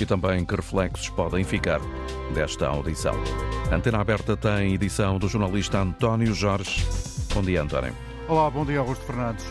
e também que reflexos podem ficar desta audição. Antena Aberta tem edição do jornalista António Jorge. Bom dia, António. Olá, bom dia, Augusto Fernandes.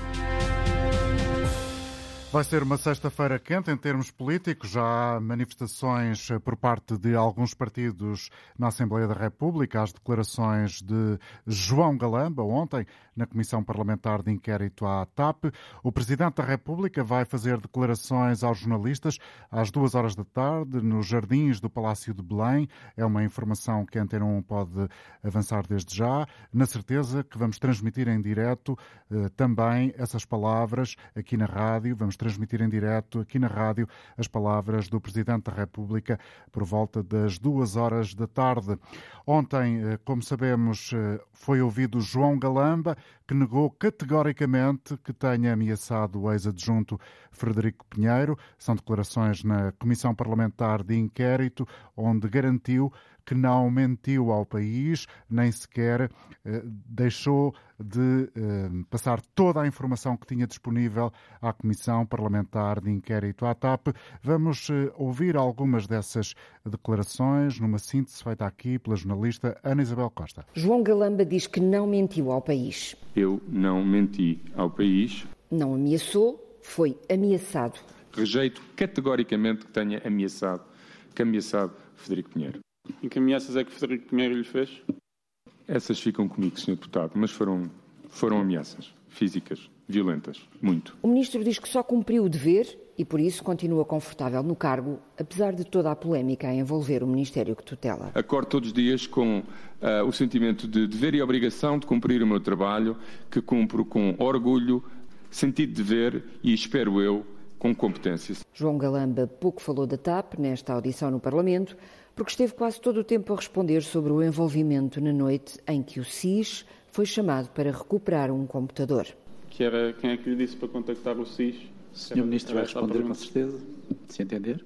Vai ser uma sexta-feira quente em termos políticos. Já há manifestações por parte de alguns partidos na Assembleia da República. As declarações de João Galamba ontem na Comissão Parlamentar de Inquérito à TAP. O Presidente da República vai fazer declarações aos jornalistas às duas horas da tarde nos jardins do Palácio de Belém. É uma informação que a Antena 1 pode avançar desde já, na certeza que vamos transmitir em direto eh, também essas palavras aqui na rádio. Vamos transmitir em direto aqui na rádio as palavras do Presidente da República por volta das duas horas da tarde. Ontem, eh, como sabemos, eh, foi ouvido João Galamba, que negou categoricamente que tenha ameaçado o ex-adjunto Frederico Pinheiro. São declarações na Comissão Parlamentar de Inquérito, onde garantiu que não mentiu ao país, nem sequer eh, deixou de eh, passar toda a informação que tinha disponível à Comissão Parlamentar de Inquérito à TAP. Vamos eh, ouvir algumas dessas declarações numa síntese feita aqui pela jornalista Ana Isabel Costa. João Galamba diz que não mentiu ao país. Eu não menti ao país. Não ameaçou, foi ameaçado. Rejeito categoricamente que tenha ameaçado, que ameaçado Frederico Pinheiro. E que ameaças é que Frederico Pinheiro lhe fez? Essas ficam comigo, Sr. Deputado, mas foram, foram ameaças físicas, violentas, muito. O ministro diz que só cumpriu o dever e por isso continua confortável no cargo, apesar de toda a polémica a envolver o Ministério que tutela. Acordo todos os dias com uh, o sentimento de dever e obrigação de cumprir o meu trabalho, que cumpro com orgulho, sentido de dever e, espero eu, com competências. João Galamba pouco falou da TAP nesta audição no Parlamento, porque esteve quase todo o tempo a responder sobre o envolvimento na noite em que o SIS foi chamado para recuperar um computador. Que era quem é que lhe disse para contactar o SIS? O Sr. Ministro vai responder com certeza, se entender.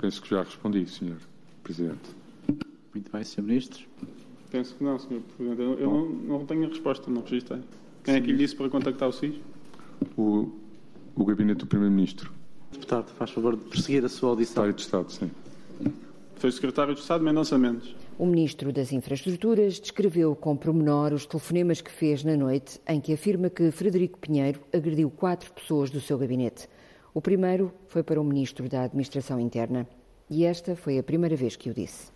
Penso que já respondi, Sr. Presidente. Muito bem, Sr. Ministro. Penso que não, Sr. Presidente. Eu, eu não, não, tenho a resposta, não registrei. Quem é que lhe disse para contactar o SIS? O, o Gabinete do Primeiro-Ministro. Deputado, faz favor de prosseguir a sua audição. Secretário de Estado, sim. Foi Secretário de Estado Mendonça Mendes. O Ministro das Infraestruturas descreveu com promenor os telefonemas que fez na noite em que afirma que Frederico Pinheiro agrediu quatro pessoas do seu gabinete. O primeiro foi para o Ministro da Administração Interna. E esta foi a primeira vez que o disse.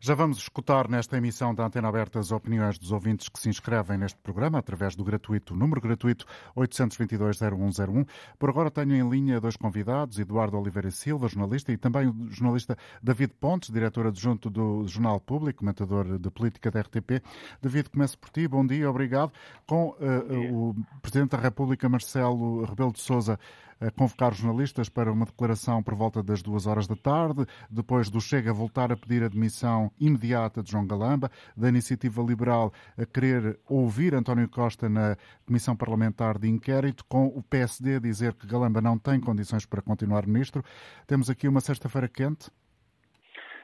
Já vamos escutar nesta emissão da Antena Aberta as opiniões dos ouvintes que se inscrevem neste programa através do gratuito, número gratuito 822-0101. Por agora tenho em linha dois convidados, Eduardo Oliveira Silva, jornalista, e também o jornalista David Pontes, diretor adjunto do Jornal Público, comentador de política da RTP. David, começo por ti. Bom dia, obrigado. Com uh, o Presidente da República, Marcelo Rebelo de Sousa, convocar os jornalistas para uma declaração por volta das duas horas da tarde, depois do Chega voltar a pedir a demissão imediata de João Galamba, da Iniciativa Liberal a querer ouvir António Costa na Comissão Parlamentar de Inquérito, com o PSD a dizer que Galamba não tem condições para continuar ministro. Temos aqui uma sexta-feira quente.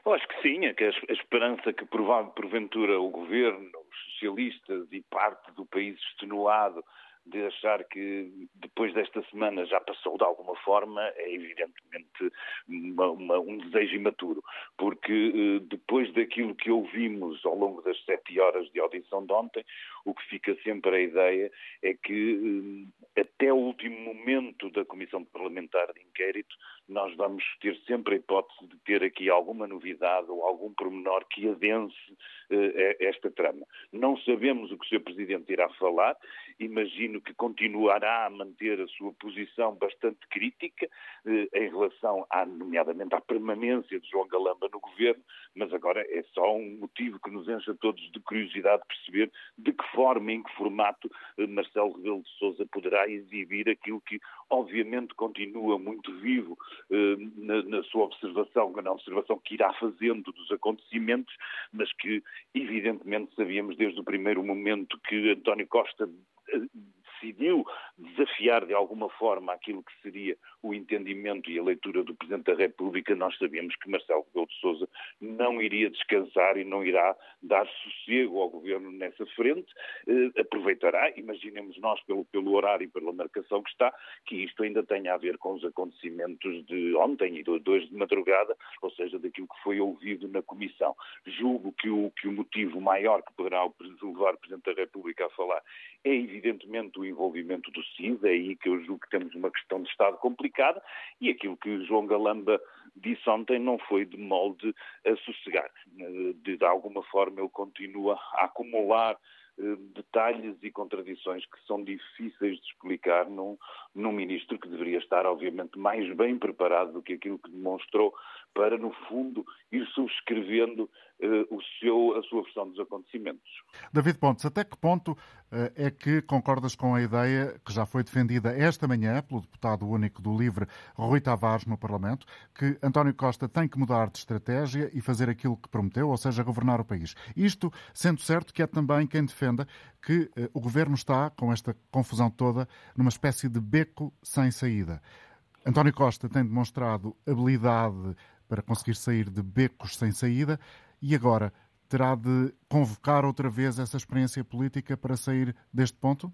Eu acho que sim, é que a esperança que porventura o governo, os socialistas e parte do país extenuado de achar que depois desta semana já passou de alguma forma é evidentemente uma, uma, um desejo imaturo, porque eh, depois daquilo que ouvimos ao longo das sete horas de audição de ontem, o que fica sempre a ideia é que eh, até o último momento da Comissão Parlamentar de Inquérito nós vamos ter sempre a hipótese de ter aqui alguma novidade ou algum pormenor que adense eh, esta trama. Não sabemos o que o Sr. Presidente irá falar, imagino que continuará a manter a sua posição bastante crítica eh, em relação, à, nomeadamente, à permanência de João Galamba no governo, mas agora é só um motivo que nos enche a todos de curiosidade de perceber de que forma, em que formato eh, Marcelo Rebelo de Sousa poderá exibir aquilo que, obviamente, continua muito vivo eh, na, na sua observação, na observação que irá fazendo dos acontecimentos, mas que, evidentemente, sabíamos desde o primeiro momento que António Costa decidiu desafiar de alguma forma aquilo que seria o entendimento e a leitura do Presidente da República, nós sabemos que Marcelo Rebelo de Sousa não iria descansar e não irá dar sossego ao Governo nessa frente, eh, aproveitará, imaginemos nós pelo, pelo horário e pela marcação que está, que isto ainda tenha a ver com os acontecimentos de ontem e de hoje de madrugada, ou seja, daquilo que foi ouvido na Comissão. Julgo que o, que o motivo maior que poderá levar o Presidente da República a falar é evidentemente o envolvimento do CID, é aí que eu julgo que temos uma questão de Estado complicada e aquilo que João Galamba disse ontem não foi de molde a sossegar. De, de alguma forma ele continua a acumular eh, detalhes e contradições que são difíceis de explicar num, num ministro que deveria estar, obviamente, mais bem preparado do que aquilo que demonstrou para, no fundo, ir subscrevendo uh, o seu, a sua versão dos acontecimentos. David Pontes, até que ponto uh, é que concordas com a ideia que já foi defendida esta manhã pelo deputado único do LIVRE, Rui Tavares, no Parlamento, que António Costa tem que mudar de estratégia e fazer aquilo que prometeu, ou seja, governar o país? Isto sendo certo que é também quem defenda que uh, o governo está, com esta confusão toda, numa espécie de beco sem saída. António Costa tem demonstrado habilidade para conseguir sair de becos sem saída e agora terá de convocar outra vez essa experiência política para sair deste ponto?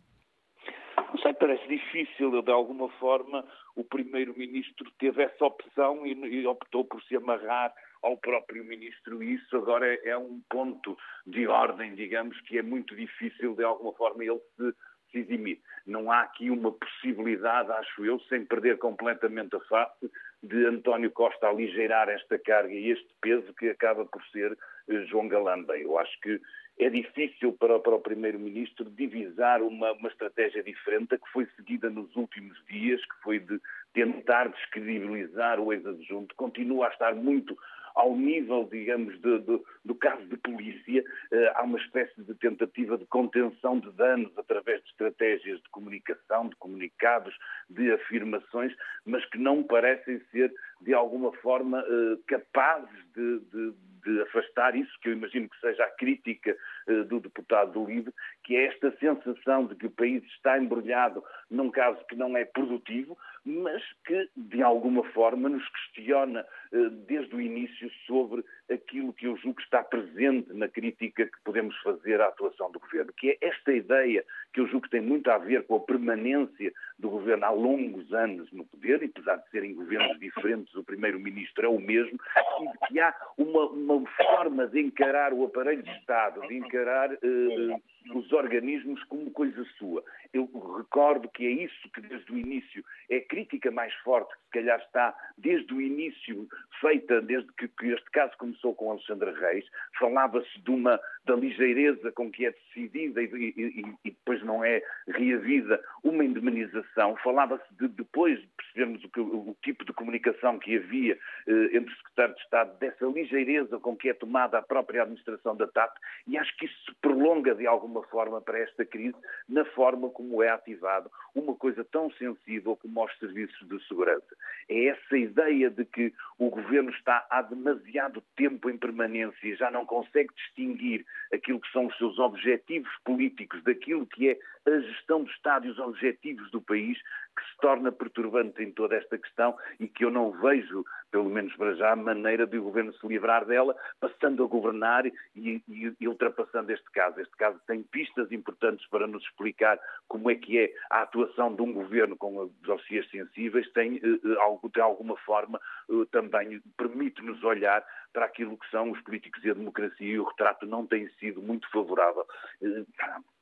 Não sei, parece difícil. De alguma forma, o Primeiro-Ministro teve essa opção e, optou por se amarrar ao próprio Ministro. E isso agora é, é um ponto de ordem, digamos, que é muito difícil, de alguma forma, ele se se eximir. Não há aqui uma possibilidade, acho eu, sem perder completamente a face, de António Costa aligeirar esta carga e este peso que acaba por ser eh, João Galamba. Eu acho que é difícil para, para o Primeiro-Ministro divisar uma, uma estratégia diferente, a que foi seguida nos últimos dias, que foi de tentar descredibilizar o ex-adjunto. Continua a estar muito ao nível, digamos, de, de, do caso de polícia, uh, há uma espécie de tentativa de contenção de danos através de estratégias de comunicação, de comunicados, de afirmações, mas que não parecem ser, de alguma forma, uh, capazes de, de de afastar isso, que eu imagino que seja a crítica uh, do deputado do LIVRE, que é esta sensação de que o país está embrulhado num caso que não é produtivo, mas que, de alguma forma, nos questiona uh, desde o início sobre aquilo que eu julgo que está presente na crítica que podemos fazer à atuação do governo, que é esta ideia que eu julgo que tem muito a ver com a permanência do governo há longos anos no poder, e apesar de serem governos diferentes, o primeiro-ministro é o mesmo, e que há uma, uma, forma de encarar o aparelho de Estado, de encarar uh, os organismos como coisa sua. Eu recordo que é isso que desde o início é a crítica mais forte, que se calhar está desde o início feita, desde que, que este caso começou com Alexandre Reis, falava-se de uma da ligeireza com que é decidida e, e, e depois não é reavida uma indemnização, falava-se de depois de percebermos o, que, o, tipo de comunicação que havia eh, entre o Secretário de Estado, dessa ligeireza com que é tomada a própria administração da TAP, e acho que isso se prolonga de alguma forma para esta crise, na forma como é ativado uma coisa tão sensível como aos serviços de segurança. É essa ideia de que o governo está há demasiado tempo em permanência e já não consegue distinguir aquilo que são os seus objetivos políticos daquilo que é a gestão do Estado e os objetivos do país, que se torna perturbante em toda esta questão e que eu não vejo, pelo menos para já, maneira de o governo se livrar dela, passando a governar e, e, e, ultrapassando este caso. Este caso tem pistas importantes para nos explicar como é que é a atuação de um governo com dossiês sensíveis, tem, uh, de alguma forma, uh, também permite-nos olhar para aquilo que são os políticos e a democracia e o retrato não tem sido muito favorável.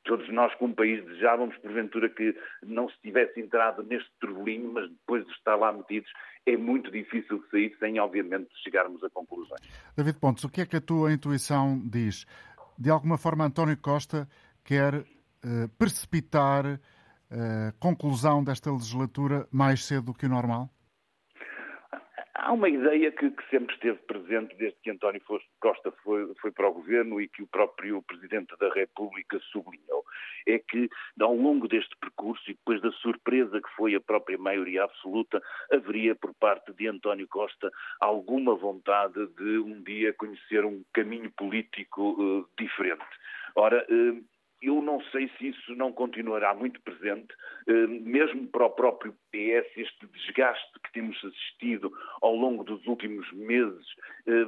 Todos nós, como país, desejávamos, porventura, que não se tivesse entrado neste turbulinho, mas depois de estar lá metidos, é muito difícil sair sem, obviamente, chegarmos a conclusões. David Pontes, o que é que a tua intuição diz? De alguma forma, António Costa quer uh, precipitar a uh, conclusão desta legislatura mais cedo do que o normal? Há uma ideia que, que, sempre esteve presente desde que António Costa foi, foi, para o governo e que o próprio Presidente da República sublinhou. É que, ao longo deste percurso e depois da surpresa que foi a própria maioria absoluta, haveria por parte de António Costa alguma vontade de um dia conhecer um caminho político uh, diferente. Ora, uh, eu não sei se isso não continuará muito presente, eh, mesmo para o próprio PS, este desgaste que temos assistido ao longo dos últimos meses eh,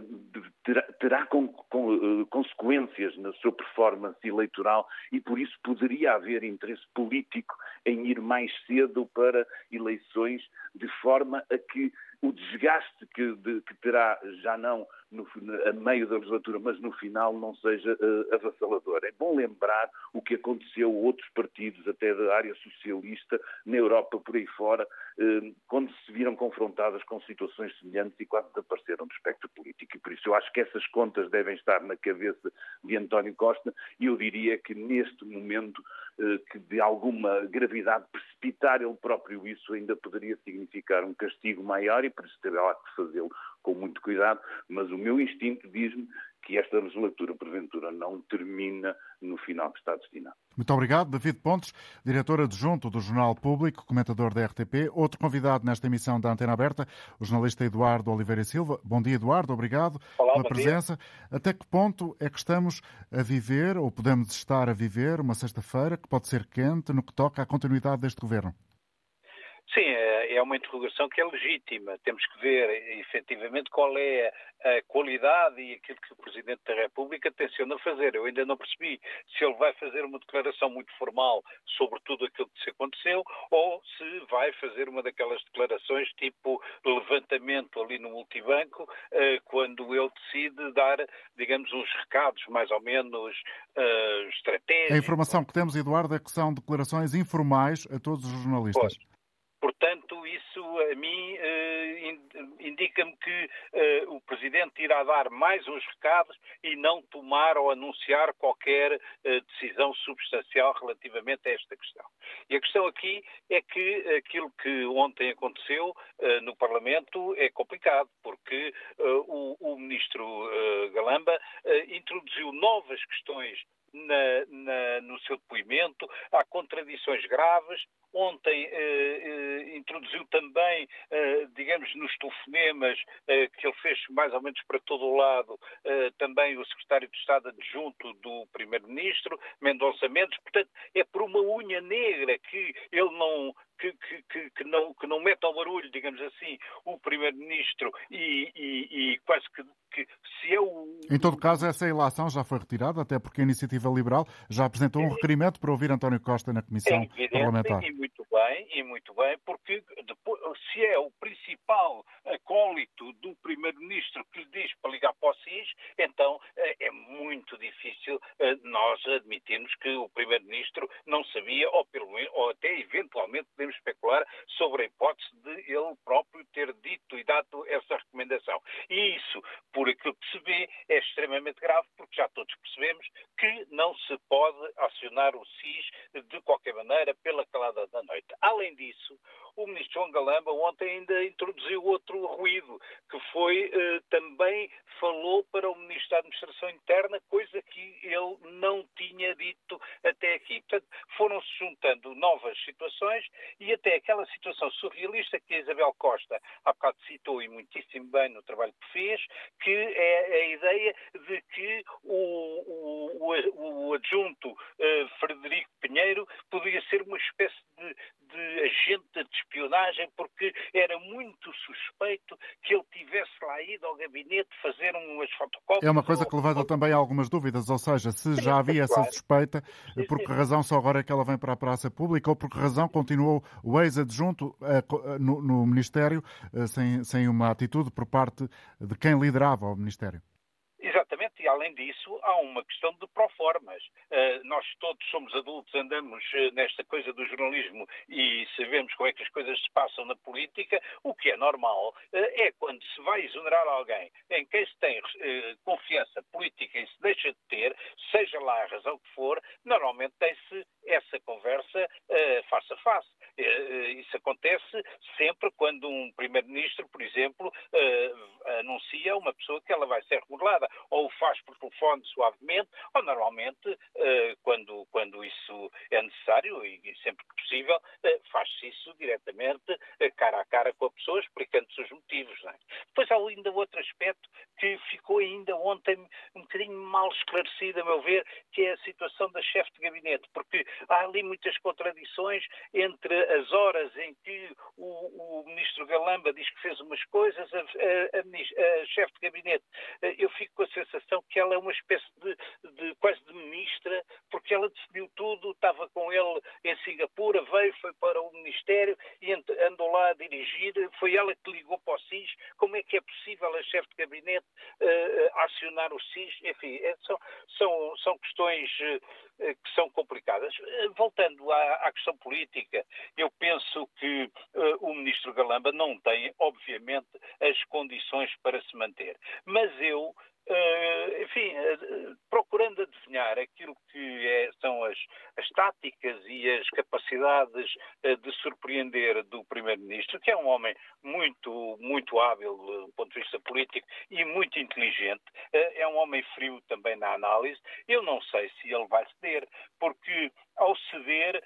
terá, eh, consequências na sua performance eleitoral e por isso poderia haver interesse político em ir mais cedo para eleições, de forma a que o desgaste que, terá já não no, a meio da legislatura, mas no final não seja uh, avassalador. É bom lembrar o que aconteceu a outros partidos, até da área socialista, na Europa, por aí fora, uh, quando se viram confrontadas com situações semelhantes e quase desapareceram do espectro político. E por isso eu acho que essas contas devem estar na cabeça de António Costa e eu diria que neste momento, uh, que de alguma gravidade precipitar ele próprio isso ainda poderia significar um castigo maior e por isso terá que fazê-lo com muito cuidado, mas o meu instinto diz-me que esta legislatura, porventura, não termina no final que está destinado. Muito obrigado. David Pontes, diretor adjunto do Jornal Público, comentador da RTP. Outro convidado nesta emissão da Antena Aberta, o jornalista Eduardo Oliveira Silva. Bom dia, Eduardo. Obrigado Olá, pela presença. Dia. Até que ponto é que estamos a viver, ou podemos estar a viver, uma sexta-feira que pode ser quente no que toca à continuidade deste governo? Sim, é, é uma interrogação que é legítima. Temos que ver efetivamente qual é a qualidade e aquilo que o Presidente da República tenciona fazer. Eu ainda não percebi se ele vai fazer uma declaração muito formal sobre tudo aquilo que se aconteceu ou se vai fazer uma daquelas declarações tipo levantamento ali no multibanco, eh, quando ele decide dar, digamos, uns recados mais ou menos uh, estratégicos. A informação que temos, Eduardo, é que são declarações informais a todos os jornalistas. Pois. Portanto, isso a mim eh, indica-me que eh, o Presidente irá dar mais uns recados e não tomar ou anunciar qualquer eh, decisão substancial relativamente a esta questão. E a questão aqui é que aquilo que ontem aconteceu no Parlamento é complicado, porque o, o Ministro Galamba introduziu novas questões na, na, no seu depoimento, há contradições graves. Ontem eh, eh, introduziu também, eh, digamos, nos telefonemas eh, que ele fez mais ou menos para todo o lado, eh, também o secretário de Estado adjunto do Primeiro-Ministro, Mendonça Mendes. Portanto, é por uma unha negra que ele não, que, que, que, não, que não mete ao barulho, digamos assim, o Primeiro-Ministro e, e, e, quase que, que se é o. Em todo caso, essa ilação já foi retirada, até porque a Iniciativa Liberal já apresentou um requerimento para ouvir António Costa na Comissão é Parlamentar. E muito bem, e muito bem, porque depois, se é o principal acólito do Primeiro-Ministro que lhe diz para ligar para o SIS, então eh, é muito difícil eh, nós admitirmos que o Primeiro-Ministro não sabia, ou, pelo ou até eventualmente podemos especular sobre a hipótese de ele próprio ter dito e dado essa recomendação. E isso, por aquilo que se vê, é extremamente grave, porque já todos percebemos que não se pode acionar o SIS de qualquer maneira pela calada da noite. Além disso, o ministro João Galamba ontem ainda introduziu outro ruído, que foi eh, também falou para o ministro da Administração Interna, coisa que ele não tinha dito até aqui. Portanto, foram-se juntando novas situações e até aquela situação surrealista que a Isabel Costa há bocado citou e muitíssimo bem no trabalho que fez, que é a ideia de que o, o, o adjunto eh, Frederico Pinheiro podia ser uma espécie de, de agente de espionagem porque era muito suspeito que ele tivesse lá ido ao gabinete fazer umas fotocópias. É uma coisa que levanta também algumas dúvidas, ou seja, se já havia essa suspeita, por que razão só agora é que ela vem para a praça pública ou por que razão continuou o ex-adjunto no, no Ministério eh, sem, sem uma atitude por parte de quem liderava o Ministério? Além disso, há uma questão de proformas. Uh, nós todos somos adultos, andamos uh, nesta coisa do jornalismo e sabemos como é que as coisas se passam na política. O que é normal uh, é quando se vai exonerar alguém em quem se tem confiança política e se deixa de ter, seja lá a razão que for, normalmente tem-se essa conversa face a face. Isso acontece sempre quando um primeiro-ministro, por exemplo, anuncia uma pessoa que ela vai ser remodelada ou o faz por telefone suavemente, ou normalmente, eh, quando, quando isso é necessário e sempre que possível, eh, faz-se isso diretamente eh, cara a cara com a pessoa, explicando-se os motivos. É? Depois há ainda outro aspecto que ficou ainda ontem um bocadinho mal esclarecida, a meu ver, que é a situação da chefe de gabinete, porque há ali muitas contradições entre as horas em que o, o ministro Galamba diz que fez umas coisas, a, a, a, a chefe de gabinete, eu fico com a sensação que ela é uma espécie de, de quase de ministra, porque ela decidiu tudo, estava com ele em Singapura, veio, foi para o Ministério e andou lá a dirigir, foi ela que ligou para o SIS, como é que é possível a chefe de gabinete uh, acionar o SIS, enfim, é, são, são, são questões uh, que são complicadas. Uh, voltando à, à, questão política, eu penso que o ministro Galamba não tem, obviamente, as condições para se manter. Mas eu Uh, enfim, uh, procurando adivinhar aquilo que é, são as, as, táticas e as capacidades uh, de surpreender do Primeiro-Ministro, que é um homem muito, muito hábil do ponto de vista político e muito inteligente, é um homem frio também na análise. Eu não sei se ele vai ceder, porque ao ceder,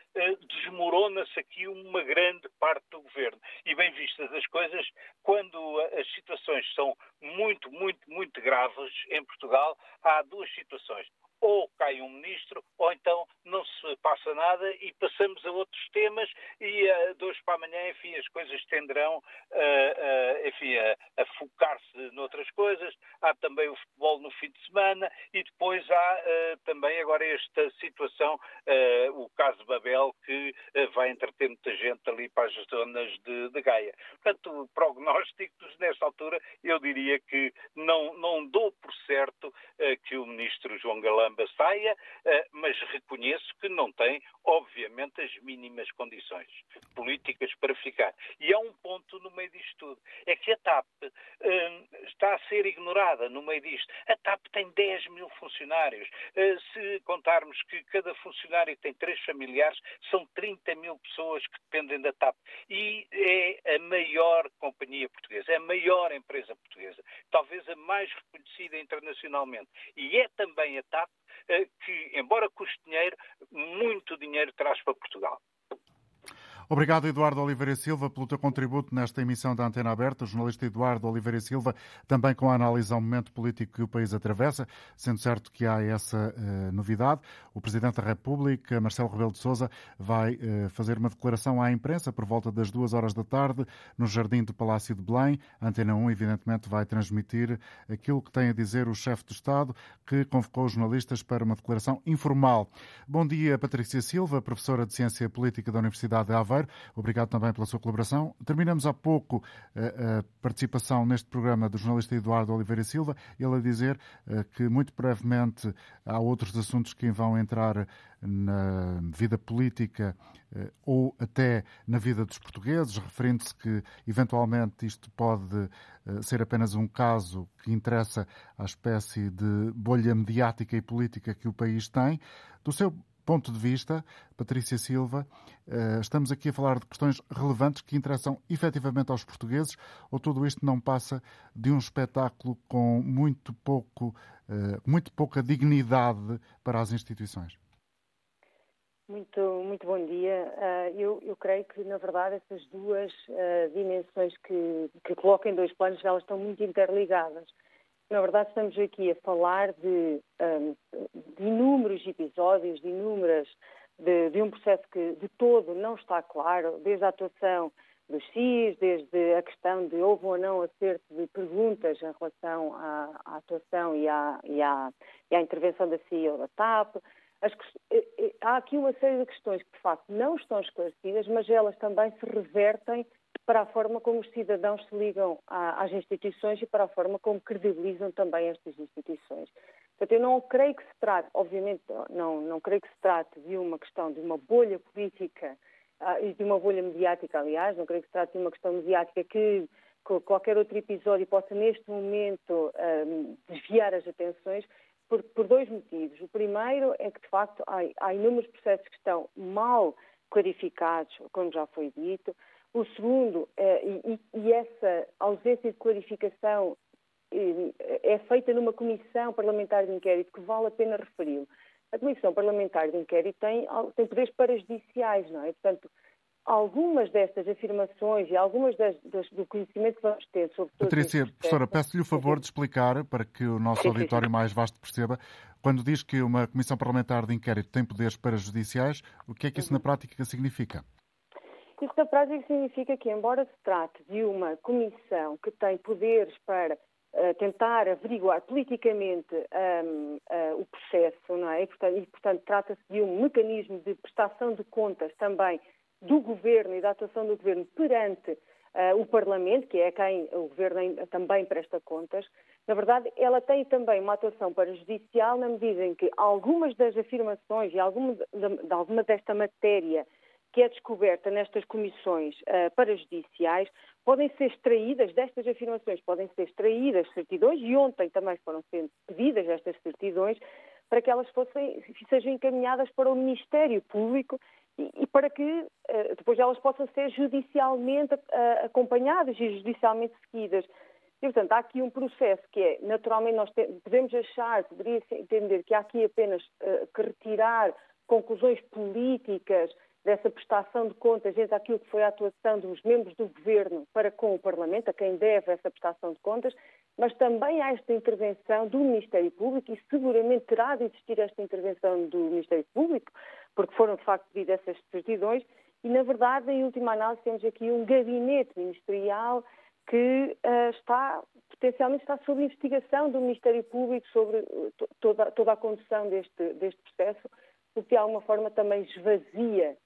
desmorona-se aqui uma grande parte do governo. E bem vistas as coisas, quando as situações são muito, muito, muito graves, em Portugal há duas situações ou cai um ministro, ou então não se passa nada e passamos a outros temas e uh, de hoje para amanhã, enfim, as coisas tenderão uh, uh, enfim, a, a focar-se noutras coisas. Há também o futebol no fim de semana e depois há uh, também agora esta situação, o caso Babel, que vai entreter muita gente ali para as zonas de, de Gaia. Portanto, prognósticos, nesta altura, eu diria que não, não dou por certo que o ministro João Galamba samba saia, eh, mas reconheço que não tem, obviamente, as mínimas condições políticas para ficar. E há um ponto no meio disto tudo, é que a TAP eh, está a ser ignorada no meio disto. A TAP tem 10 mil funcionários. Eh, se contarmos que cada funcionário tem três familiares, são 30 mil pessoas que dependem da TAP. E é a maior companhia portuguesa, é a maior empresa portuguesa, talvez a mais reconhecida internacionalmente. E é também a TAP eh, que, embora custe dinheiro, muito dinheiro traz para Portugal. Obrigado, Eduardo Oliveira Silva, pelo teu contributo nesta emissão da Antena Aberta. O jornalista Eduardo Oliveira Silva, também com a análise ao momento político que o país atravessa, sendo certo que há essa uh, novidade. O Presidente da República, Marcelo Rebelo de Sousa, vai uh, fazer uma declaração à imprensa por volta das duas horas da tarde no Jardim do Palácio de Belém. Antena 1, evidentemente, vai transmitir aquilo que tem a dizer o chefe do Estado, que convocou os jornalistas para uma declaração informal. Bom dia, Patrícia Silva, professora de Ciência Política da Universidade de Aveiro. Obrigado também pela sua colaboração. Terminamos há pouco eh, a participação neste programa do jornalista Eduardo Oliveira Silva, ele a dizer eh, que muito brevemente há outros assuntos que vão entrar na vida política eh, ou até na vida dos portugueses, referindo-se que eventualmente isto pode ser apenas um caso que interessa à espécie de bolha mediática e política que o país tem. Do seu ponto de vista, Patrícia Silva, eh, estamos aqui a falar de questões relevantes que interessam efetivamente aos portugueses ou tudo isto não passa de um espetáculo com muito pouco, eh, muito pouca dignidade para as instituições? Muito, muito bom dia. Eh, eu, eu creio que, na verdade, essas duas dimensões que, que colocam em dois planos, elas estão muito interligadas. Na verdade, estamos aqui a falar de, um, de inúmeros episódios, de inúmeras, de, de, um processo que de todo não está claro, desde a atuação dos CIS, desde a questão de houve ou não acerto de perguntas em relação à, à atuação e à, e, à, e à, intervenção da CIA ou da TAP. As, eh, eh, há aqui uma série de questões que, de facto, não estão esclarecidas, mas elas também se revertem para a forma como os cidadãos se ligam às instituições e para a forma como credibilizam também estas instituições. Portanto, eu não creio que se trate, obviamente, não, não creio que se trate de uma questão de uma bolha política ah, e de uma bolha mediática, aliás, não creio que se trate de uma questão mediática que qualquer outro episódio possa, neste momento, um, desviar as atenções, por, por, dois motivos. O primeiro é que, de facto, há, há inúmeros processos que estão mal clarificados, como já foi dito. O segundo, eh, e, e essa ausência de clarificação eh, é feita numa comissão parlamentar de inquérito que vale a pena referi-lo. A comissão parlamentar de inquérito tem, tem poderes parajudiciais, não é? Portanto, algumas destas afirmações e algumas das, das, do conhecimento que vamos ter sobre todo Patrícia, professora, peço-lhe o favor de explicar para que o nosso auditório mais vasto perceba. Quando diz que uma comissão parlamentar de inquérito tem poderes parajudiciais, o que é que isso na prática significa? Isso na prática significa que, embora se trate de uma comissão que tem poderes para uh, tentar averiguar politicamente um, uh, eh, o processo, não é? E, portanto, e, portanto trata-se de um mecanismo de prestação de contas também do governo e da atuação do governo perante uh, o Parlamento, que é quem o governo também presta contas, na verdade, ela tem também uma atuação parajudicial na medida em que algumas das afirmações e alguma, de, de alguma desta matéria que é descoberta nestas comissões uh, parajudiciais podem ser extraídas, destas afirmações podem ser extraídas certidões, e ontem também foram sendo pedidas estas certidões, para que elas fossem, sejam encaminhadas para o Ministério Público e, e para que uh, depois elas possam ser judicialmente uh, acompanhadas e judicialmente seguidas. E, portanto, há aqui um processo que é, naturalmente, nós podemos achar, poderia entender que há aqui apenas uh, que retirar conclusões políticas dessa prestação de contas entre aquilo que foi a atuação dos membros do governo para com o Parlamento, a quem deve essa prestação de contas, mas também há esta intervenção do Ministério Público e seguramente terá de existir esta intervenção do Ministério Público, porque foram de facto pedidas essas certidões, e na verdade, em última análise, temos aqui um gabinete ministerial que uh, está, potencialmente está sob investigação do Ministério Público sobre uh, toda, toda a condução deste, deste processo, o que de alguma forma também esvazia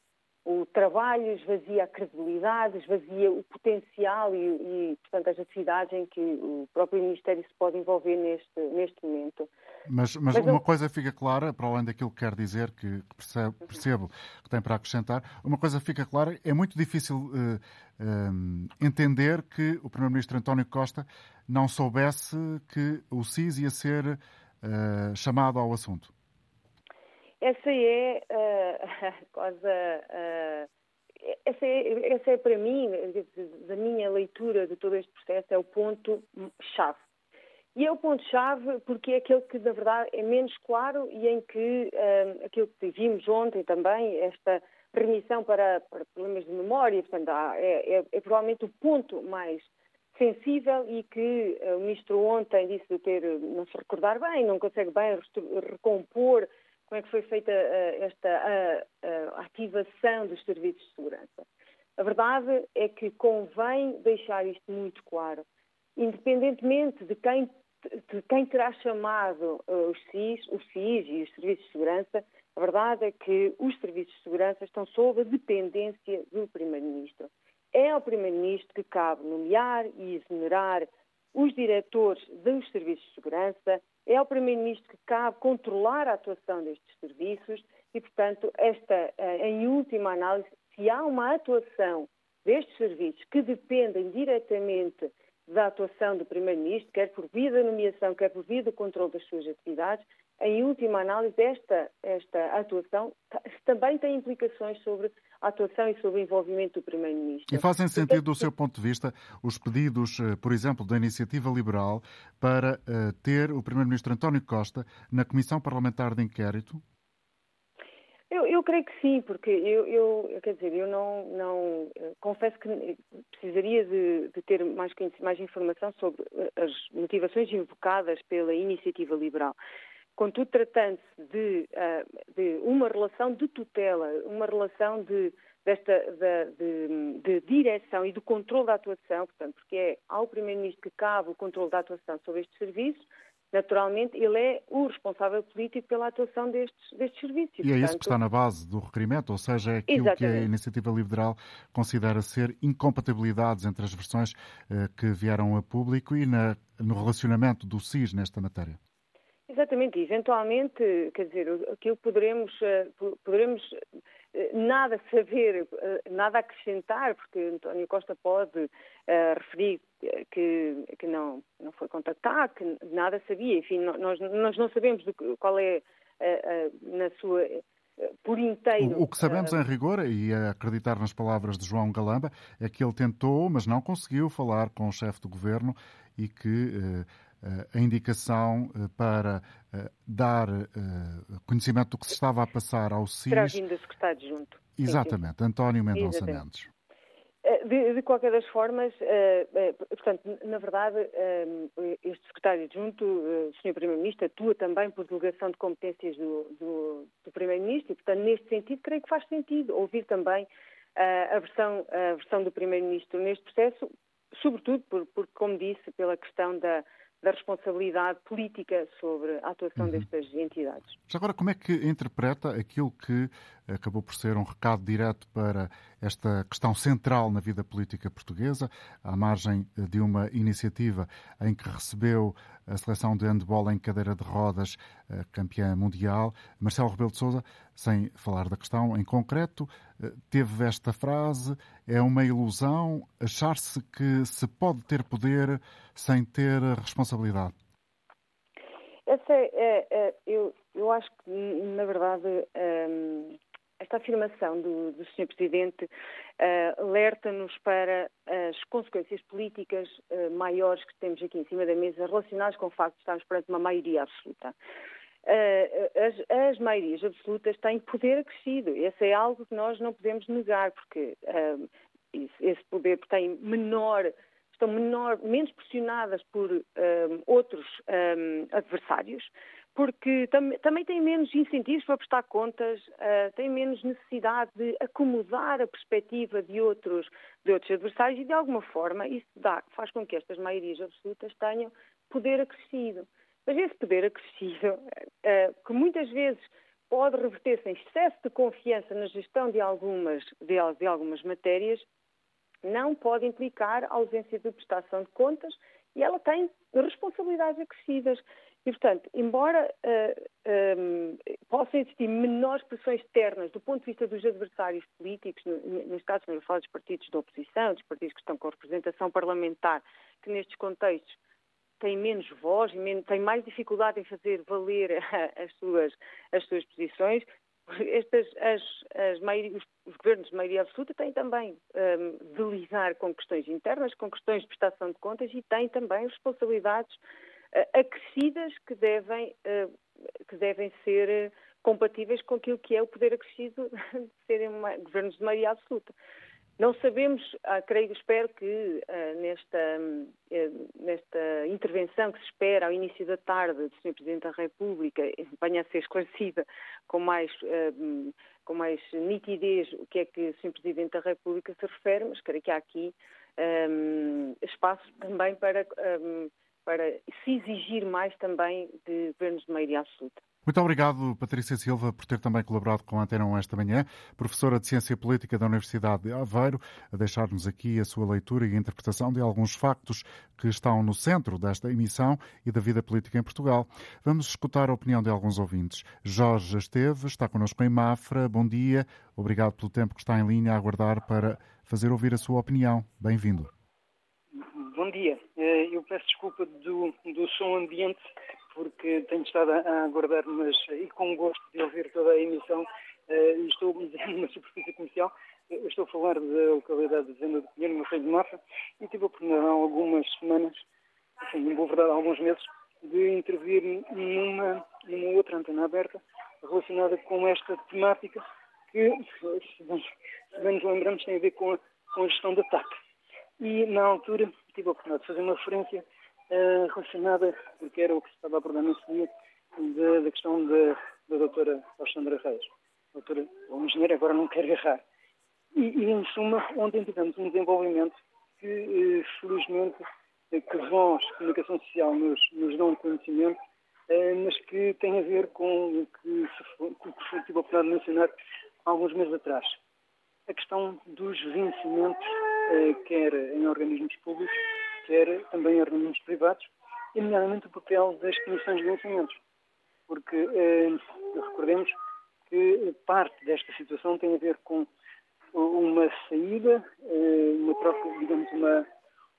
o trabalho, esvazia a credibilidade, esvazia o potencial e, e, portanto, as atividades em que o próprio Ministério se pode envolver neste, neste momento. Mas, mas, mas uma eu... coisa fica clara, para além daquilo que quer dizer, que percebo, percebo que tem para acrescentar, uma coisa fica clara, é muito difícil uh, uh, entender que o Primeiro-Ministro António Costa não soubesse que o SIS ia ser uh, chamado ao assunto. Essa é uh, quase uh, essa, é, essa é para mim, da minha leitura de todo este processo, é o ponto-chave. E é o ponto-chave porque é aquele que, na verdade, é menos claro e em que uh, aquilo que vimos ontem também, esta remissão para, para problemas de memória, portanto, é, é, é, provavelmente o ponto mais sensível e que o Ministro ontem disse de ter, não se recordar bem, não consegue bem recompor como é que foi feita uh, esta ativação dos serviços de segurança. A verdade é que convém deixar isto muito claro. Independentemente de quem, de quem terá chamado uh, os CIS, o CIS e os serviços de segurança, a verdade é que os serviços de segurança estão sob a dependência do Primeiro-Ministro. É ao Primeiro-Ministro que cabe nomear e exonerar os diretores dos serviços de segurança, é ao Primeiro-Ministro que cabe controlar a atuação destes serviços e, portanto, esta, eh, em última análise, se há uma atuação destes serviços que dependem diretamente da atuação do Primeiro-Ministro, quer por via da nomeação, quer por via do controle das suas atividades, em última análise, esta, esta atuação também tem implicações sobre a atuação e sobre o envolvimento do Primeiro-Ministro. E fazem sentido, do seu ponto de vista, os pedidos, eh, por exemplo, da Iniciativa Liberal para uh, ter o Primeiro-Ministro António Costa na Comissão Parlamentar de Inquérito? Eu, eu, creio que sim, porque eu, eu, quer dizer, eu não, não eh, confesso que precisaria de, de ter mais, mais informação sobre as motivações invocadas pela iniciativa liberal. Contudo, tratando-se de, uh, de, uma relação de tutela, uma relação de, desta, de, de, direção e do controle da atuação, portanto, porque é ao Primeiro-Ministro que cabe o controle da atuação sobre estes serviços, naturalmente ele é o responsável político pela atuação destes, destes serviços. E, é portanto... isso que está na base do requerimento, ou seja, é aquilo Exatamente. que a Iniciativa Liberal considera ser incompatibilidades entre as versões uh, que vieram a público e na, no relacionamento do SIS nesta matéria. Exatamente, eventualmente, quer dizer, aquilo poderemos, eh, poderemos eh, nada saber, eh, nada acrescentar, porque António Costa pode uh, referir que, que não, não foi contactado, que nada sabia, enfim, nós, nós não sabemos do, qual é uh, uh, na sua por inteiro. O, o que sabemos em rigor, e a acreditar nas palavras de João Galamba, é que ele tentou, mas não conseguiu falar com o chefe do governo e que a indicação para dar conhecimento do que se estava a passar ao CIS. Terá vindo a secretário junto. Exatamente, sim, sim. António Mendonça Mendes. De, de, qualquer das formas, uh, uh, portanto, na verdade, uh, este secretário adjunto, o Sr. Primeiro-Ministro, atua também por delegação de competências do, do, do Primeiro-Ministro e, portanto, neste sentido, creio que faz sentido ouvir também a, versão, a versão do Primeiro-Ministro neste processo, sobretudo por, por, como disse, pela questão da, da responsabilidade política sobre a atuação uhum. destas entidades. Já agora, como é que interpreta aquilo que acabou por ser um recado direto para esta questão central na vida política portuguesa, à margem de uma iniciativa em que recebeu a seleção de handball em cadeira de rodas, campeã mundial. Marcelo Rebelo de Sousa, sem falar da questão em concreto, teve esta frase: é uma ilusão achar-se que se pode ter poder sem ter responsabilidade. Essa é, é, é eu, eu acho que, na verdade, hum, esta afirmação do, do Sr. Presidente uh, alerta-nos para as consequências políticas uh, maiores que temos aqui em cima da mesa relacionadas com o facto de estarmos perante uma maioria absoluta. Uh, as, as, maiorias absolutas têm poder acrescido. Esse é algo que nós não podemos negar, porque esse poder tem menor estão menor, menos pressionadas por outros adversários porque tam também têm menos incentivos para prestar contas, uh, têm menos necessidade de acomodar a perspectiva de outros, de outros adversários e, de alguma forma, isso dá, faz com que estas maiorias absolutas tenham poder acrescido. Mas esse poder acrescido, uh, que muitas vezes pode reverter-se em excesso de confiança na gestão de algumas, de, de algumas matérias, não pode implicar a ausência de prestação de contas e ela tem responsabilidades acrescidas. E, portanto, embora uh, eh, um, ehm, possam existir menores pressões externas do ponto de vista dos adversários políticos, neste caso, a falar dos partidos da oposição, dos partidos que estão com representação parlamentar, que nestes contextos têm menos voz e têm mais dificuldade em fazer valer as suas, as suas posições, estas, as, as os, os, governos de maioria absoluta têm também um, ehm, de lidar com questões internas, com questões de prestação de contas e têm também responsabilidades acrescidas que devem, uh, que devem ser uh, compatíveis com aquilo que é o poder acrescido de serem uma, governos de maioria absoluta. Não sabemos, ah, creio, espero que ah, nesta, nesta intervenção que se espera ao início da tarde do Sr. Presidente da República venha a ser esclarecida com mais, ah, com mais nitidez o que é que o Sr. Presidente da República se refere, mas creio que há aqui espaço também para, para se exigir mais também de governos de maioria absoluta. Muito obrigado, Patrícia Silva, por ter também colaborado com a Antena 1 esta manhã, professora de Ciência Política da Universidade de Aveiro, a deixar-nos aqui a sua leitura e interpretação de alguns factos que estão no centro desta emissão e da vida política em Portugal. Vamos escutar a opinião de alguns ouvintes. Jorge Esteves está connosco em Mafra. Bom dia. Obrigado pelo tempo que está em linha a aguardar para fazer ouvir a sua opinião. Bem-vindo. Bom dia. Eh, eu peço desculpa do, do som ambiente porque tenho estado a aguardar, mas e com gosto de ouvir toda a emissão. Uh, estou numa superfície comercial. Eu estou a falar da localidade de Venda do Pinheiro, no Reino de Mafra, e tive a oportunidade há algumas semanas, assim, em boa verdade, há alguns meses, de intervir numa, numa outra antena aberta relacionada com esta temática que, se bem, se bem nos lembramos, tem a ver com a, com a gestão da TAP. E, na altura, tive a oportunidade de fazer uma referência uh, relacionada, porque era o que se estava a abordar nesse dia, da, questão da, doutora Alexandra Reis. Doutora, ou engenheira, agora não quero errar. E, e, em suma, ontem tivemos um desenvolvimento que, eh, felizmente, eh, que vós, comunicação social, nos, nos dão conhecimento, mas que tem a ver com o que, se, o que tive a oportunidade de mencionar há alguns meses atrás. A questão dos vencimentos, quer em organismos públicos, quer também em organismos privados, e nomeadamente o papel das comissões de vencimentos. Porque eh, recordemos que parte desta situação tem a ver com uma saída, eh, uma troca, digamos, uma,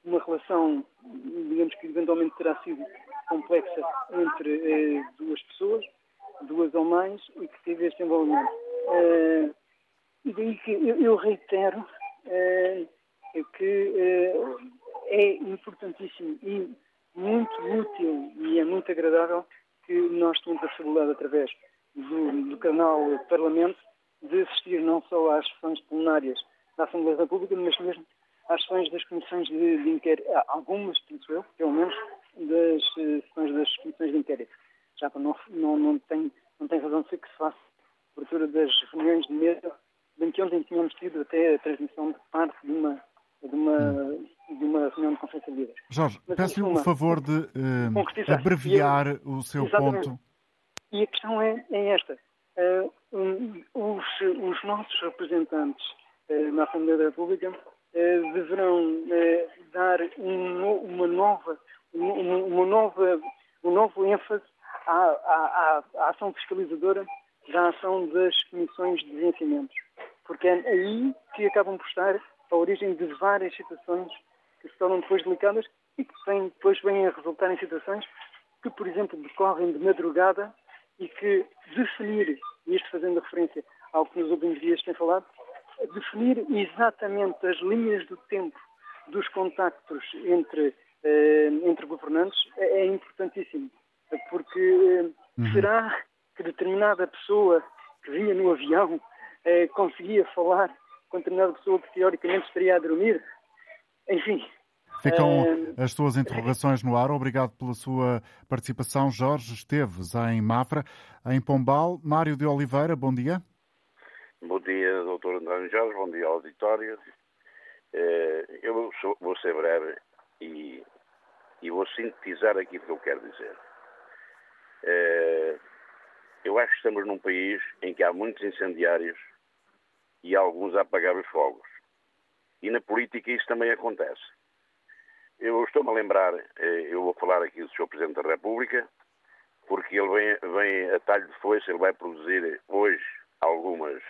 uma relação, digamos que eventualmente terá sido complexa entre eh, duas pessoas, duas ou mais, e que teve este envolvimento. Eh, e daí que eu, reitero eh, que eh, é importantíssimo e muito útil e é muito agradável que nós tenhamos a possibilidade, através do, do canal Parlamento, de assistir não só às sessões plenárias da Assembleia da República, mas mesmo às sessões das comissões de, de inquérito, algumas, penso eu, pelo menos, das eh, sessões das comissões de inquérito. Já não, não, não, tem, não tem razão de ser que se faça abertura das reuniões de mesa, bem que ontem tínhamos tido até a transmissão de parte de uma, de uma, de uma reunião de conferência de líderes. Jorge, peço-lhe o favor de uh, abreviar eu, o seu exatamente. ponto. E a questão é, é esta. Uh, um, os, os, nossos representantes uh, na Assembleia da República deverão dar um, uma nova, uma, uma, nova, um novo ênfase à, à, à, à ação fiscalizadora da ação das comissões de vencimentos. Porque é aí que acabam por estar a origem de várias situações que se tornam depois delicadas e que vem, depois vêm a resultar em situações que, por exemplo, decorrem de madrugada e que definir, e isto fazendo referência ao que nos últimos dias tem falado, definir exatamente as linhas do tempo dos contactos entre, eh, entre governantes é, é importantíssimo, porque eh, uhum. será que determinada pessoa que vinha no avião eh, conseguia falar com determinada pessoa que teoricamente estaria a dormir? Enfim, Ficam as suas interrogações no ar. Obrigado pela sua participação. Jorge Esteves, em Mafra. Em Pombal, Mário de Oliveira, bom dia. Bom dia, doutor António Jorge. Bom dia, auditório. Eh, eu vou ser breve e, e vou sintetizar aquilo que eu quero dizer. Eh, eu acho que estamos num país em que há muitos incendiários e alguns a apagar os fogos. E na política isso também acontece. Eu estou-me a lembrar, eh, eu vou falar aqui do Sr. Presidente da República, porque ele vem, vem a talho de foice, ele vai produzir hoje algumas,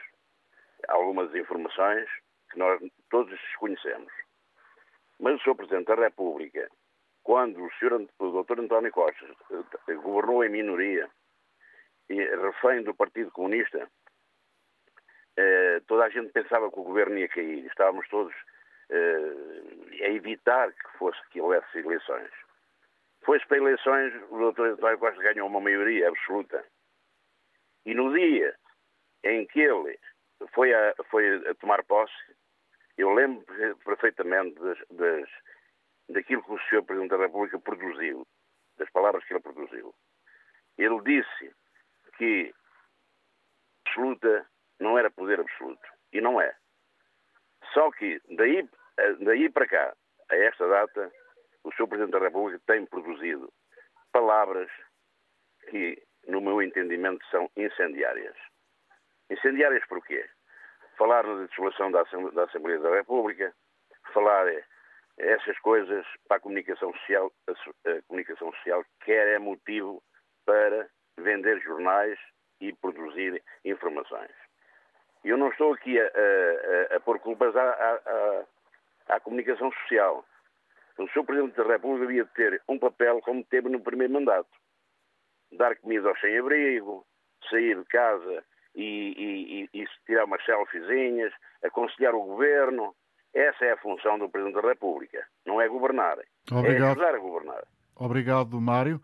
algumas informações que nós todos desconhecemos. Mas o Sr. Presidente da República, quando o, Sr. o Dr. António Costa eh, governou em minoria, e refém do Partido Comunista, toda a gente pensava que o governo ia cair. Estávamos todos uh, a evitar que fosse que houvesse eleições. Foi-se para eleições, o doutor António Costa ganhou uma maioria absoluta. E no dia em que ele foi a, foi a tomar posse, eu lembro perfeitamente das, das, daquilo que o Sr. Presidente da República produziu, das palavras que ele produziu. Ele disse que absoluta não era poder absoluto. E não é. Só que daí eh, daí para cá, a esta data, o Sr. Presidente da República tem produzido palavras que, no meu entendimento, são incendiárias. Incendiárias porquê? Falar na desolação da Assembleia da República, falar eh, essas coisas para a comunicação social, a comunicação social quer é motivo para vender jornais e produzir informações. Eu não estou aqui a, a, a pôr culpas à, à, à comunicação social. O Sr. Presidente da República devia ter um papel como teve no primeiro mandato. Dar comida aos sem-abrigo, sair de casa e, e, e, tirar umas selfiezinhas, aconselhar o governo. Essa é a função do Presidente da República. Não é governar. É Obrigado. É ajudar a governar. Obrigado, Mário.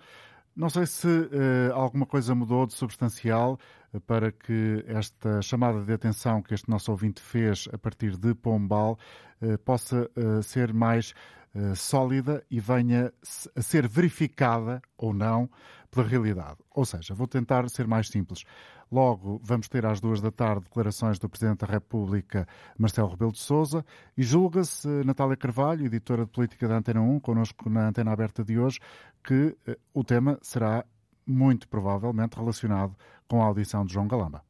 Não sei se uh, alguma coisa mudou de substancial para que esta chamada de atenção que este nosso ouvinte fez a partir de Pombal uh, possa ser mais sólida e venha a ser verificada ou não pela realidade. Ou seja, vou tentar ser mais simples. Logo, vamos ter às duas da tarde declarações do Presidente da República, Marcelo Rebelo de Sousa, e julga-se Natália Carvalho, editora de política da Antena 1, connosco na Antena Aberta de hoje, que eh, o tema será muito provavelmente relacionado com a audição de João Galamba.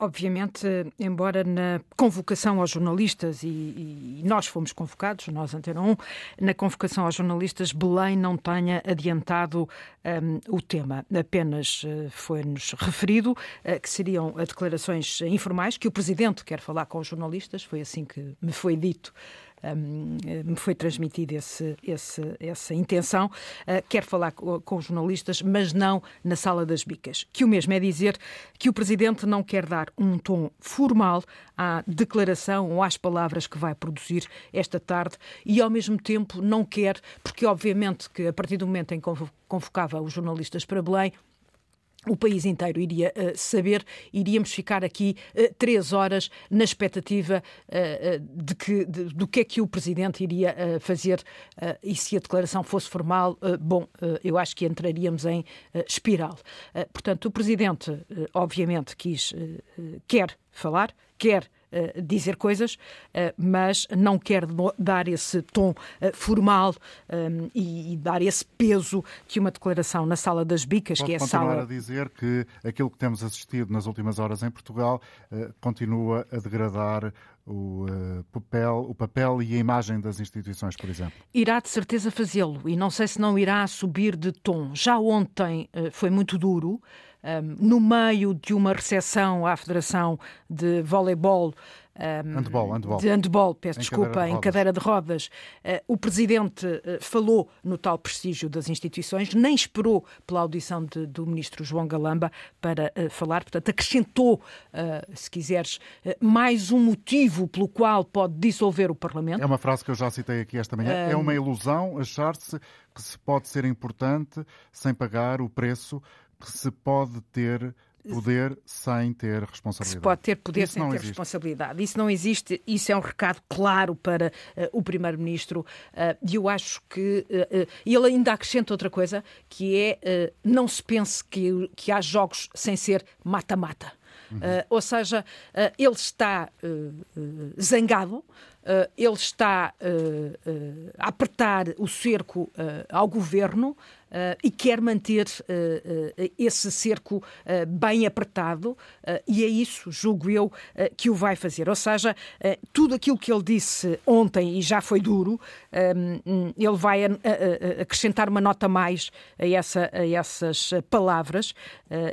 Obviamente, embora na convocação aos jornalistas, e, e, nós fomos convocados, nós Antena 1, na convocação aos jornalistas, Belém não tenha adiantado um, o tema. Apenas uh, foi-nos referido uh, que seriam declarações informais, que o Presidente quer falar com os jornalistas, foi assim que me foi dito me foi transmitido esse, esse, essa intenção. Uh, quer falar com os jornalistas, mas não na sala das bicas. Que o mesmo é dizer que o Presidente não quer dar um tom formal à declaração ou às palavras que vai produzir esta tarde e, ao mesmo tempo, não quer, porque obviamente que a partir do momento em que convocava os jornalistas para Belém, o país inteiro iria uh, saber, iríamos ficar aqui uh, três horas na expectativa uh, de que, de, do que é que o Presidente iria fazer e se a declaração fosse formal, bom, eu acho que entraríamos em espiral. portanto, o Presidente, obviamente, quis, quer falar, quer dizer coisas, uh, mas não quer dar esse tom uh, formal e, dar esse peso que uma declaração na sala das bicas, Pode que é a sala. a dizer que aquilo que temos assistido nas últimas horas em Portugal continua a degradar o, papel, o papel e a imagem das instituições, por exemplo? Irá de certeza fazê-lo e não sei se não irá subir de tom. Já ontem foi muito duro no meio de uma recessão à Federação de Voleibol. Um, handball, handball. De handball, peço em desculpa, cadeira em cadeira de rodas. Uh, o Presidente uh, falou no tal prestígio das instituições, nem esperou pela audição de, do Ministro João Galamba para uh, falar, portanto, acrescentou, se quiseres, mais um motivo pelo qual pode dissolver o Parlamento. É uma frase que eu já citei aqui esta manhã. É uma ilusão achar-se que se pode ser importante sem pagar o preço que se pode ter poder sem ter responsabilidade. Se pode ter poder isso sem ter existe. responsabilidade. Isso não existe. Isso é um recado claro para uh, o Primeiro-Ministro. Uh, e eu acho que uh, ele ainda acrescenta outra coisa, que é não se pense que, que há jogos sem ser mata-mata. Uhum. ou seja, ele está zangado, ele está a apertar o cerco ao governo e quer manter uh, esse cerco bem apertado, e é isso, julgo eu, que o vai fazer. Ou seja, tudo aquilo que ele disse ontem, e já foi duro, ele vai acrescentar uma nota mais a, essa, a essas palavras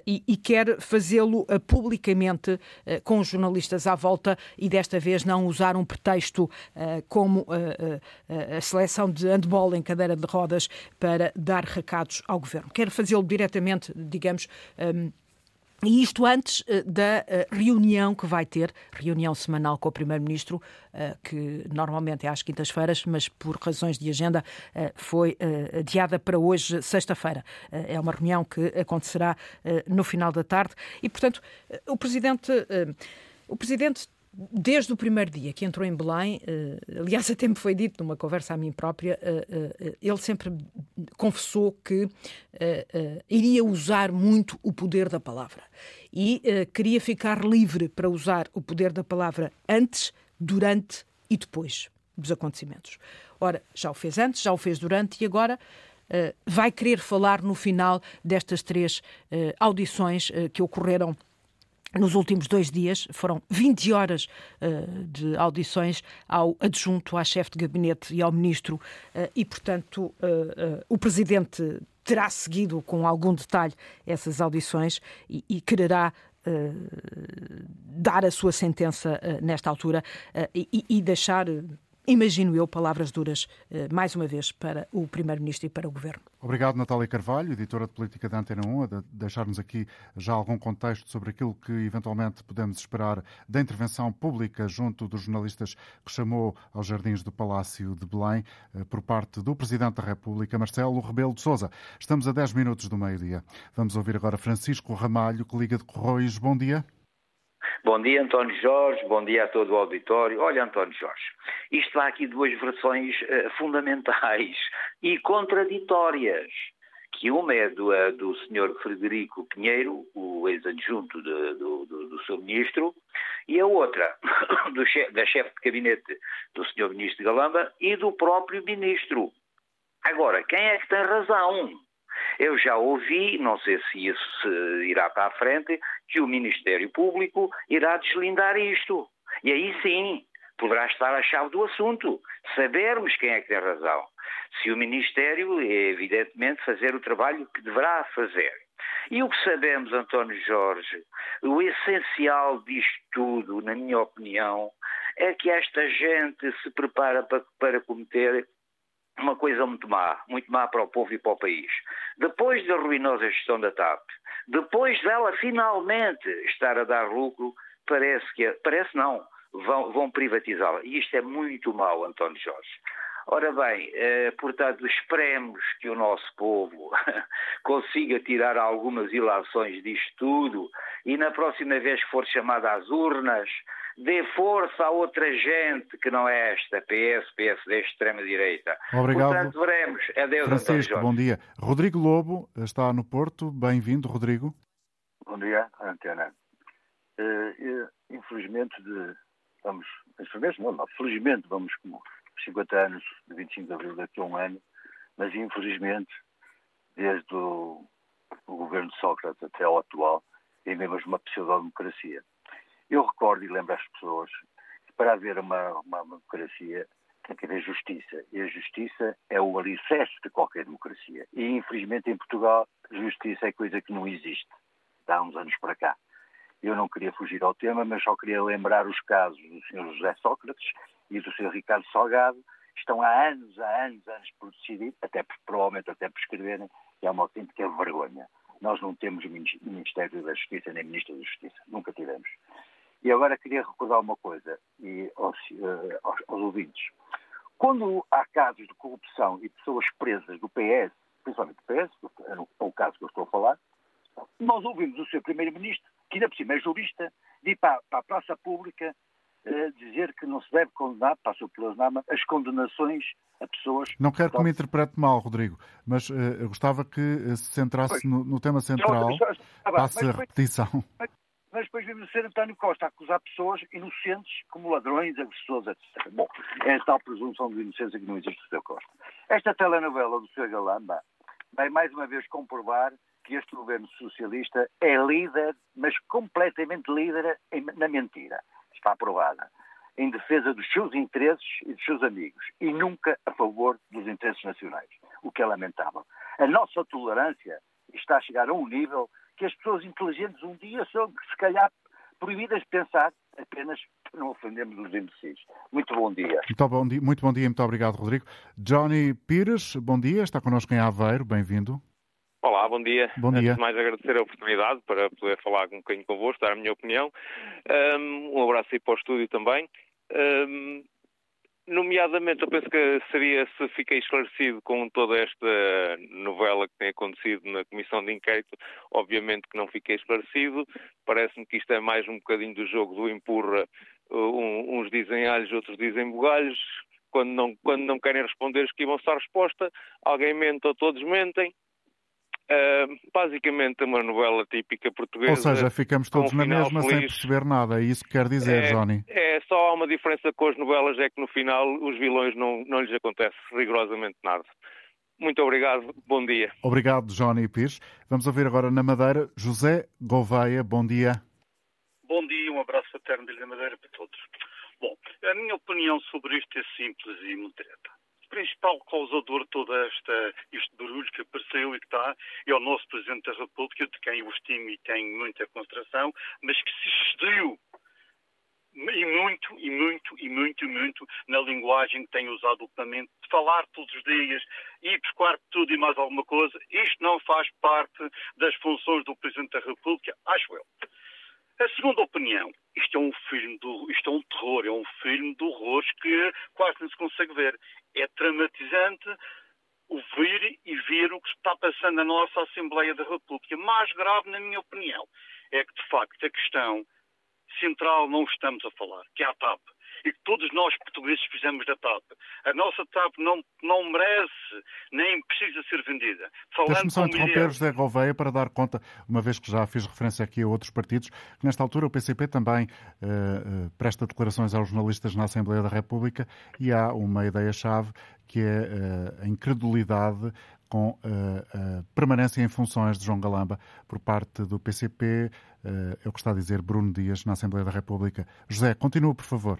e, e quer fazê-lo publicamente com os jornalistas à volta e desta vez não usar um pretexto como a seleção de handball em cadeira de rodas para dar ao governo. Quero fazê-lo diretamente, digamos. Um, e isto antes uh, da uh, reunião que vai ter, reunião semanal com o Primeiro-Ministro, uh, que normalmente é às quintas-feiras, mas por razões de agenda foi adiada para hoje, sexta-feira. é uma reunião que acontecerá no final da tarde e, portanto, o Presidente. O Presidente desde o primeiro dia que entrou em Belém, uh, aliás, até me foi dito numa conversa a mim própria, uh, uh, ele sempre confessou que iria usar muito o poder da palavra e queria ficar livre para usar o poder da palavra antes, durante e depois dos acontecimentos. Ora, já o fez antes, já o fez durante e agora. vai querer falar no final destas três audições que ocorreram nos últimos dois dias foram 20 horas uh, de audições ao adjunto, à chefe de gabinete e ao ministro, uh, e, portanto, uh, o presidente terá seguido com algum detalhe essas audições e, e quererá dar a sua sentença nesta altura e, e deixar imagino eu, palavras duras, eh, mais uma vez, para o Primeiro-Ministro e para o Governo. Obrigado, Natália Carvalho, editora de Política da Antena 1, a deixar-nos aqui já algum contexto sobre aquilo que eventualmente podemos esperar da intervenção pública junto dos jornalistas que chamou aos Jardins do Palácio de Belém eh, por parte do Presidente da República, Marcelo Rebelo de Sousa. Estamos a 10 minutos do meio-dia. Vamos ouvir agora Francisco Ramalho, que liga de Corroios. Bom dia. Bom dia, António Jorge, bom dia a todo o auditório. Olha, António Jorge, isto há aqui duas versões uh, fundamentais e contraditórias. Que uma é do, uh, do Sr. Frederico Pinheiro, o ex-adjunto do, do, do seu ministro, e a outra da chefe de gabinete do Sr. Ministro Galamba e do próprio ministro. Agora, quem é que tem razão? Eu já ouvi, não sei se isso irá para a frente, que o Ministério Público irá deslindar isto. E aí sim, poderá estar a chave do assunto. Sabermos quem é que tem razão. Se o Ministério, evidentemente, fazer o trabalho que deverá fazer. E o que sabemos, António Jorge, o essencial disto tudo, na minha opinião, é que esta gente se prepara para, para cometer uma coisa muito má, muito má para o povo e para o país. Depois da ruinosa gestão da TAP, depois dela finalmente estar a dar lucro, parece que, parece não, vão, vão privatizá-la. E isto é muito mau, António Jorge. Ora bem, eh, portanto, esperemos que o nosso povo consiga tirar algumas ilações disto tudo e na próxima vez que for chamada às urnas, dê força a outra gente que não é esta, PS, PSD, extrema-direita. Obrigado. Portanto, veremos. Adeus, Francisco, bom dia. Rodrigo Lobo está no Porto. Bem-vindo, Rodrigo. Bom dia, Antena. Uh, infelizmente, de, vamos, infelizmente não, não, felizmente vamos como 50 anos de 25 de Abril daqui a um ano, mas infelizmente, desde o, o governo de Sócrates até ao atual, ainda temos uma pseudo-democracia. Eu recordo e lembro às pessoas que para haver uma, uma, democracia tem que haver justiça. E a justiça é o alicerce de qualquer democracia. E infelizmente em Portugal, justiça é coisa que não existe. Há uns anos para cá. Eu não queria fugir ao tema, mas só queria lembrar os casos do Sr. José Sócrates e do Sr. Ricardo Salgado, que estão há anos, há anos, anos por decidir, até provavelmente até por escreverem, é uma autêntica vergonha. Nós não temos Ministério da Justiça nem Ministro da Justiça, nunca tivemos. E agora queria recordar uma coisa e aos, uh, aos, aos ouvintes. Quando há casos de corrupção e pessoas presas do PS, principalmente do PS, é o caso que eu estou a falar, nós ouvimos o seu Primeiro-Ministro, que ainda por cima é jurista, de ir para, para a praça pública uh, dizer que não se deve condenar, passou pela NAMA, as condenações a pessoas. Não quero que me interprete mal, Rodrigo, mas uh, eu gostava que se centrasse no, no, tema central, passe a repetição. Mas, mas depois vimos o Sr. António Costa acusar pessoas inocentes como ladrões, agressores, etc. Bom, é a tal presunção de inocência que não existe no Sr. Costa. Esta telenovela do Sr. Galamba vai mais uma vez comprovar que este governo socialista é líder, mas completamente líder na mentira. Está aprovada. Em defesa dos seus interesses e dos seus amigos e nunca a favor dos interesses nacionais, o que é lamentável. A nossa tolerância está a chegar a um nível que as pessoas inteligentes um dia são, se calhar, proibidas de pensar apenas para não ofendermos os imbecis. Muito bom dia. Muito bom dia, muito bom dia, muito obrigado, Rodrigo. Johnny Pires, bom dia, está connosco em Aveiro, bem-vindo. Olá, bom dia. Bom dia. Antes de mais agradecer a oportunidade para poder falar um bocadinho convosco, dar a minha opinião. Um abraço aí para o estúdio também. Um, Nomeadamente, eu penso que seria se fiquei esclarecido com toda esta novela que tem acontecido na Comissão de Inquérito, obviamente que não fiquei esclarecido. Parece-me que isto é mais um bocadinho do jogo do empurra. Um, uns dizem alhos, outros dizem bugalhos. Quando não, quando não querem responder, esquivam-se à resposta. Alguém mente ou todos mentem. Uh, basicamente é uma novela típica portuguesa. Ou seja, ficamos todos um na mesma feliz. sem perceber nada, é isso que quer dizer, é, Johnny? É, só há uma diferença com as novelas, é que no final os vilões não, não lhes acontece rigorosamente nada. Muito obrigado, bom dia. Obrigado, Johnny Pires. Vamos ouvir agora na Madeira José Gouveia, bom dia. Bom dia, um abraço fraterno da Madeira para todos. Bom, a minha opinião sobre isto é simples e muito direta principal causador de todo este barulho que apareceu e que está é o nosso Presidente da República, de quem eu estimo e tenho muita consideração, mas que se excediu e muito, e muito, e muito, e muito na linguagem que tem usado ultimamente, de falar todos os dias e buscar tudo e mais alguma coisa. Isto não faz parte das funções do Presidente da República, acho eu. A segunda opinião, isto é um filme do, isto é um terror, é um filme de horrores que quase não se consegue ver. É traumatizante ouvir e ver o que está passando na nossa Assembleia da República. Mais grave, na minha opinião, é que, de facto, a questão central não estamos a falar, que é a TAP e que todos nós portugueses fizemos da TAP. A nossa TAP não, não merece nem precisa ser vendida. Deixe-me só interromper José Gouveia para dar conta, uma vez que já fiz referência aqui a outros partidos, que nesta altura o PCP também uh, uh, presta declarações aos jornalistas na Assembleia da República e há uma ideia-chave que é uh, a incredulidade com a permanência em funções de João Galamba por parte do PCP, é o que está a dizer Bruno Dias na Assembleia da República. José, continua, por favor.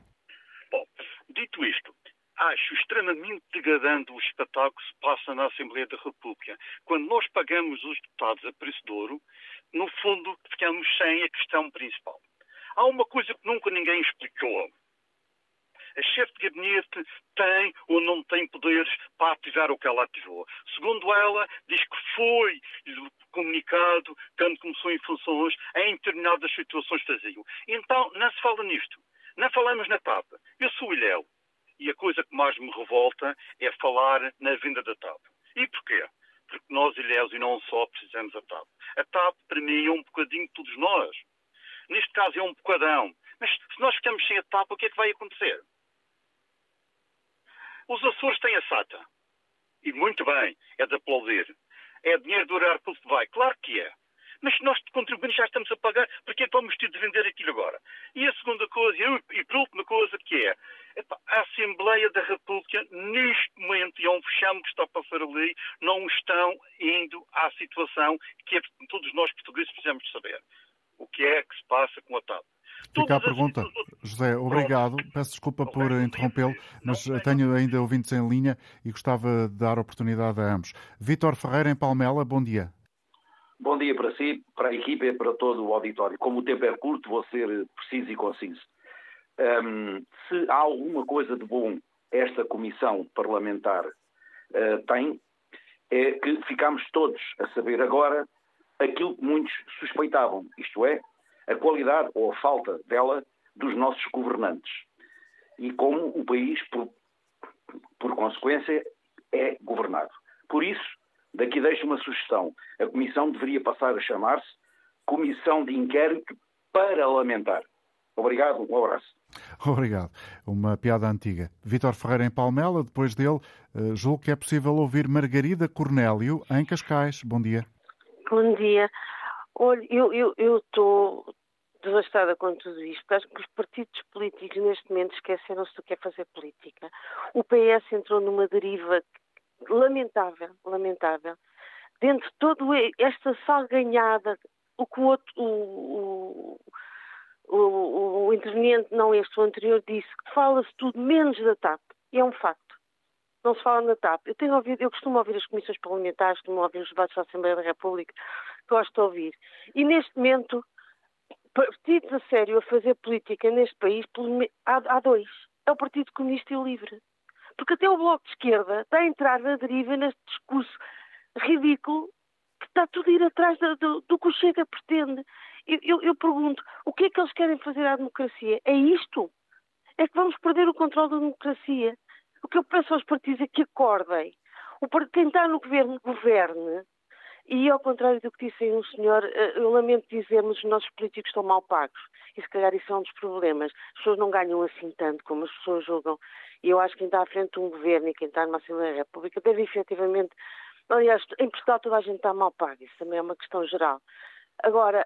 Acho extremamente degradante o espetáculo que se passa na Assembleia da República. Quando nós pagamos os deputados a preço de ouro, no fundo ficamos sem a questão principal. Há uma coisa que nunca ninguém explicou. A chefe de gabinete tem ou não tem poderes para ativar o que ela ativou. Segundo ela, diz que foi comunicado quando começou em funções em determinadas situações faziam. Então, não se fala nisto. Não falamos na TAP. Eu sou ilhéu. E a coisa que mais me revolta é falar na venda da TAP. E porquê? Porque nós, ilhéus, e não só, precisamos da TAP. A TAP, para mim, é um bocadinho de todos nós. Neste caso, é um bocadão. Mas se nós ficamos sem a TAP, o que é que vai acontecer? Os Açores têm a SATA. E muito bem, é de aplaudir. É dinheiro do erário que vai. Claro que é. Mas se nós contribuintes já estamos a pagar, por que é que vamos ter de vender aquilo agora? E a segunda coisa, e por última coisa, que é a Assembleia da República, neste momento, e é um fechame que está a passar ali, não estão indo à situação que é, todos nós portugueses precisamos saber. O que é que se passa com a TAP? Fica a pergunta. José, obrigado. Peço desculpa por interrompê-lo, mas tenho ainda ouvintes em linha e gostava de dar oportunidade a ambos. Vítor Ferreira, em Palmela, bom dia. Bom dia para si, para a equipa e para todo o auditório. Como o tempo é curto, vou ser preciso e conciso. Um, se há alguma coisa de bom esta comissão parlamentar uh, tem, é que ficamos todos a saber agora aquilo que muitos suspeitavam, isto é, a qualidade ou a falta dela dos nossos governantes. E como o país, por, por consequência, é governado. Por isso, Daqui deixo uma sugestão. A comissão deveria passar a chamar-se Comissão de Inquérito Parlamentar. Obrigado, um abraço. Obrigado. Uma piada antiga. Vítor Ferreira em Palmela, depois dele, uh, julgo que é possível ouvir Margarida Cornélio em Cascais. Bom dia. Bom dia. Olha, eu estou devastada com tudo isto. Acho que os partidos políticos neste momento esqueceram-se do que é fazer política. O PS entrou numa deriva lamentável, lamentável. Dentro de toda esta salganhada, o que o outro, o, o, o, o interveniente, não este, o anterior, disse, que fala-se tudo menos da TAP. E é um facto. Não se fala na TAP. Eu tenho ouvido, eu costumo ouvir as comissões parlamentares, costumo ouvir os debates da Assembleia da República, gosto de ouvir. E neste momento, partidos a sério a fazer política neste país, há, há dois. É o Partido Comunista e o Livre. Porque até o Bloco de Esquerda está a entrar na deriva neste discurso ridículo que está tudo a ir atrás do, do, do que o Chega pretende. Eu, eu, eu, pergunto, o que é que eles querem fazer à democracia? É isto? É que vamos perder o controle da democracia? O que eu peço aos partidos é que acordem. O, quem está no governo, governe. E ao contrário do que disse aí um senhor, eh, eu lamento dizer, mas os nossos políticos estão mal pagos. E se calhar isso é um dos problemas. As pessoas não ganham assim tanto como as pessoas julgam. E eu acho que quem está à frente de um governo e quem está numa Assembleia da República deve efetivamente. Aliás, em Portugal toda a gente está mal paga, isso também é uma questão geral. Agora,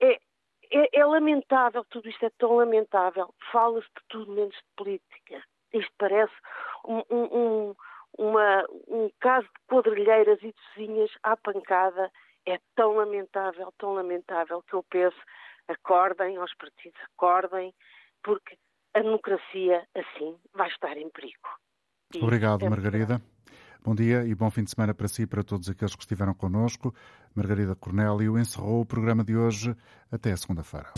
é, é, é lamentável, tudo isto é tão lamentável, fala-se de tudo menos de política. Isto parece um, um, uma, um caso de quadrilheiras e de vizinhas à pancada. É tão lamentável, tão lamentável que eu penso, acordem aos partidos, acordem, porque a democracia, assim, vai estar em perigo. E Obrigado, é Margarida. Bom dia e bom fim de semana para si e para todos aqueles que estiveram connosco. Margarida Cornélio encerrou o programa de hoje. Até segunda-feira.